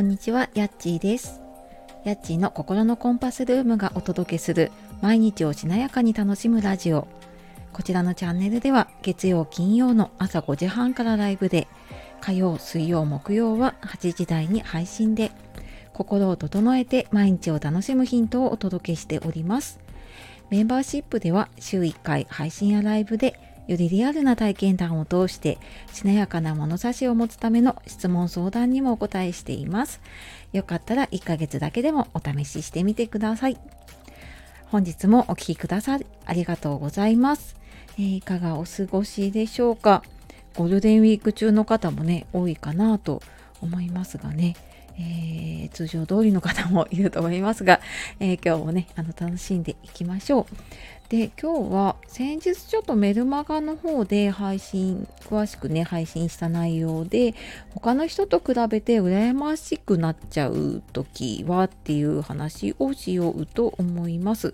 こんにちは、やっちーです。やっちーの心のコンパスルームがお届けする毎日をしなやかに楽しむラジオ。こちらのチャンネルでは月曜、金曜の朝5時半からライブで、火曜、水曜、木曜は8時台に配信で、心を整えて毎日を楽しむヒントをお届けしております。メンバーシップでは週1回配信やライブでよりリアルな体験談を通してしなやかな物差しを持つための質問相談にもお答えしています。よかったら1ヶ月だけでもお試ししてみてください。本日もお聴きくださりありがとうございます、えーいかがお過ごしでしょうか？ゴールデンウィーク中の方もね多いかなと思いますがね、えー通常通りの方もいると思いますが、えー今日もねあの楽しんでいきましょう。で今日は先日ちょっとメルマガの方で配信詳しくね配信した内容で他の人と比べて羨ましくなっちゃう時はっていう話をしようと思います。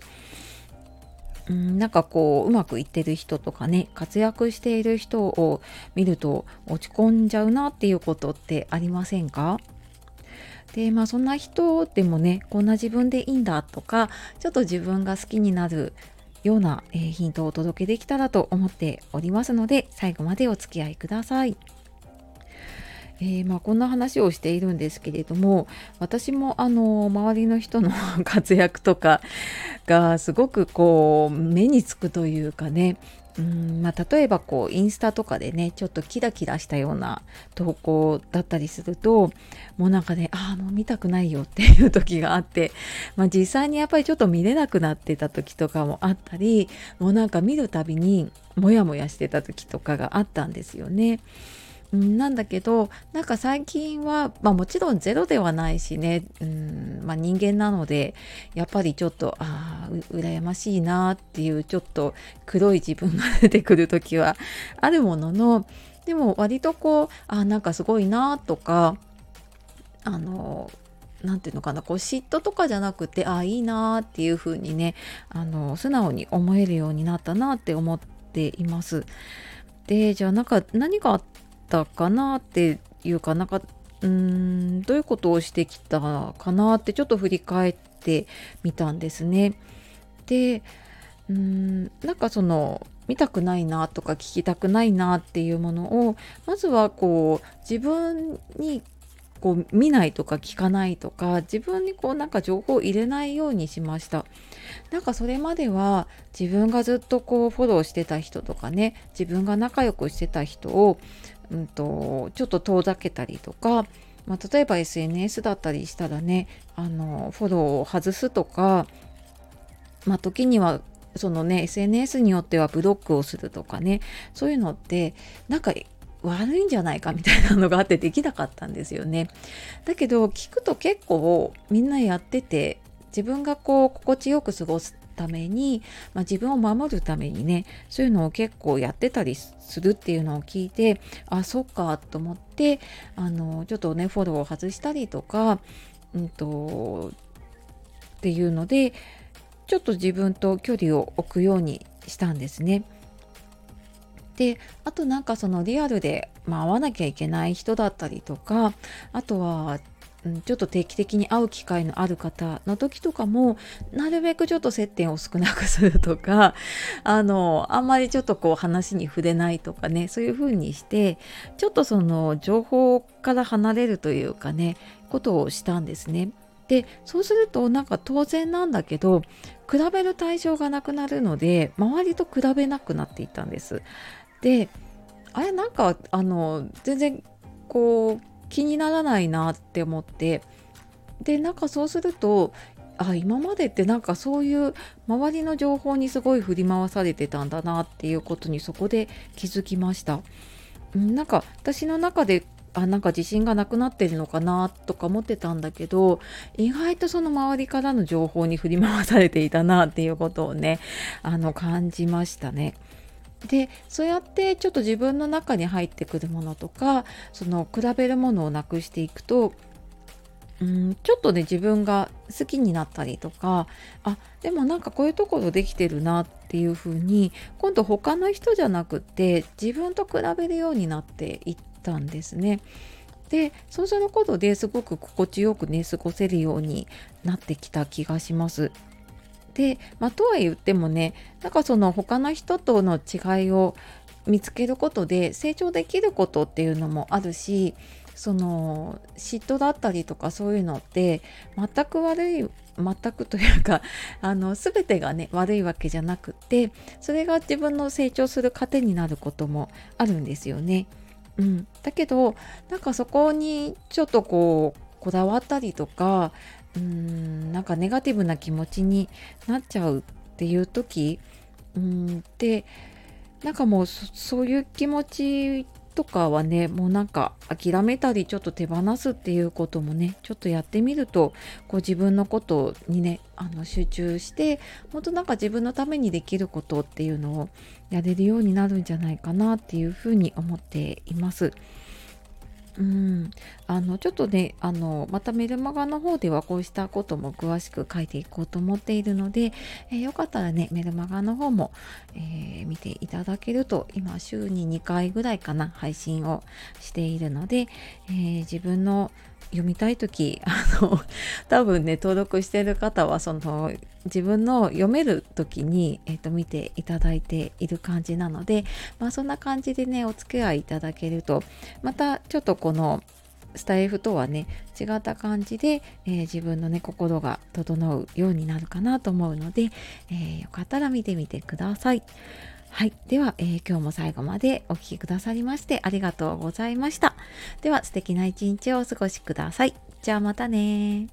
うん、なんかこううまくいってる人とかね活躍している人を見ると落ち込んじゃうなっていうことってありませんか？でまあそんな人でもねこんな自分でいいんだとかちょっと自分が好きになるような、えヒントをお届けできたらと思っておりますので最後までお付き合いください。えーまあ、こんな話をしているんですけれども私もあの周りの人の 活躍とかがすごくこう目につくというかねうんまあ、例えばこうインスタとかでねちょっとキラキラしたような投稿だったりするともうなんかねああもう見たくないよっていう時があって、まあ、実際にやっぱりちょっと見れなくなってた時とかもあったりもうなんか見るたびにモヤモヤしてた時とかがあったんですよね。なんだけどなんか最近は、まあ、もちろんゼロではないしね、うんまあ、人間なのでやっぱりちょっとああ羨ましいなっていうちょっと黒い自分が出てくる時はあるもののでも割とこうあなんかすごいなとかあのなんていうのかなこう嫉妬とかじゃなくてああいいなっていう風にねあの素直に思えるようになったなって思っています。でじゃあなんか何があったかなっていうかなんかうんどういうことをしてきたかなってちょっと振り返ってみたんですね。でうんなんかその見たくないなとか聞きたくないなっていうものをまずはこう自分にこう見ないとか聞かないとか自分にこうなんか情報を入れないようにしましたなんかそれまでは自分がずっとこうフォローしてた人とかね自分が仲良くしてた人を、うん、とちょっと遠ざけたりとか、まあ、例えば SNS だったりしたらねあのフォローを外すとかまあ時にはそのね SNS によってはブロックをするとかねそういうのってなんか悪いんじゃないかみたいなのがあってできなかったんですよね。だけど聞くと結構みんなやってて自分がこう心地よく過ごすために、まあ、自分を守るためにねそういうのを結構やってたりするっていうのを聞いてあそっかと思ってあのちょっとねフォローを外したりとか、うんとっていうのでちょっと自分と距離を置くようにしたんですね。であとなんかそのリアルで、まあ、会わなきゃいけない人だったりとかあとはうんちょっと定期的に会う機会のある方の時とかもなるべくちょっと接点を少なくするとか あのあんまりちょっとこう話に触れないとかねそういう風にしてちょっとその情報から離れるというかねことをしたんですね。でそうするとなんか当然なんだけど比べる対象がなくなるので周りと比べなくなっていたんです。であれなんかあの全然こう気にならないなって思ってでなんかそうするとあ今までってなんかそういう周りの情報にすごい振り回されてたんだなっていうことにそこで気づきました。なんか私の中であなんか自信がなくなってるのかなとか思ってたんだけど意外とその周りからの情報に振り回されていたなっていうことをねあの感じましたね。でそうやってちょっと自分の中に入ってくるものとかその比べるものをなくしていくとうんちょっとね自分が好きになったりとかあでもなんかこういうところできてるなっていう風に今度他の人じゃなくって自分と比べるようになっていったんですね。でそうすることですごく心地よくね過ごせるようになってきた気がします。で、まあ、とは言ってもねなんかその他の人との違いを見つけることで成長できることっていうのもあるしその嫉妬だったりとかそういうのって全く悪い全くというか あの全てがね悪いわけじゃなくってそれが自分の成長する糧になることもあるんですよね。うん、だけどなんかそこにちょっとこうこだわったりとかうーんなんかネガティブな気持ちになっちゃうっていう時うんでなんかもうそういう気持ちとかはねもうなんか諦めたりちょっと手放すっていうこともねちょっとやってみるとこう自分のことにねあの集中して本当なんか自分のためにできることっていうのをやれるようになるんじゃないかなっていうふうに思っています。うん、あのちょっとねあのまたメルマガの方ではこうしたことも詳しく書いていこうと思っているので、えー、よかったらねメルマガの方も、えー、見ていただけると今週に2回ぐらいかな配信をしているので、えー、自分の読みたい時あの多分ね登録してる方はその自分の読める時に、えーと、見ていただいている感じなので、まあ、そんな感じでねお付き合いいただけるとまたちょっとこのスタイフとはね違った感じで、えー、自分のね心が整うようになるかなと思うので、えー、よかったら見てみてください。はい。では、えー、今日も最後までお聴きくださりましてありがとうございました。では、素敵な一日をお過ごしください。じゃあまたね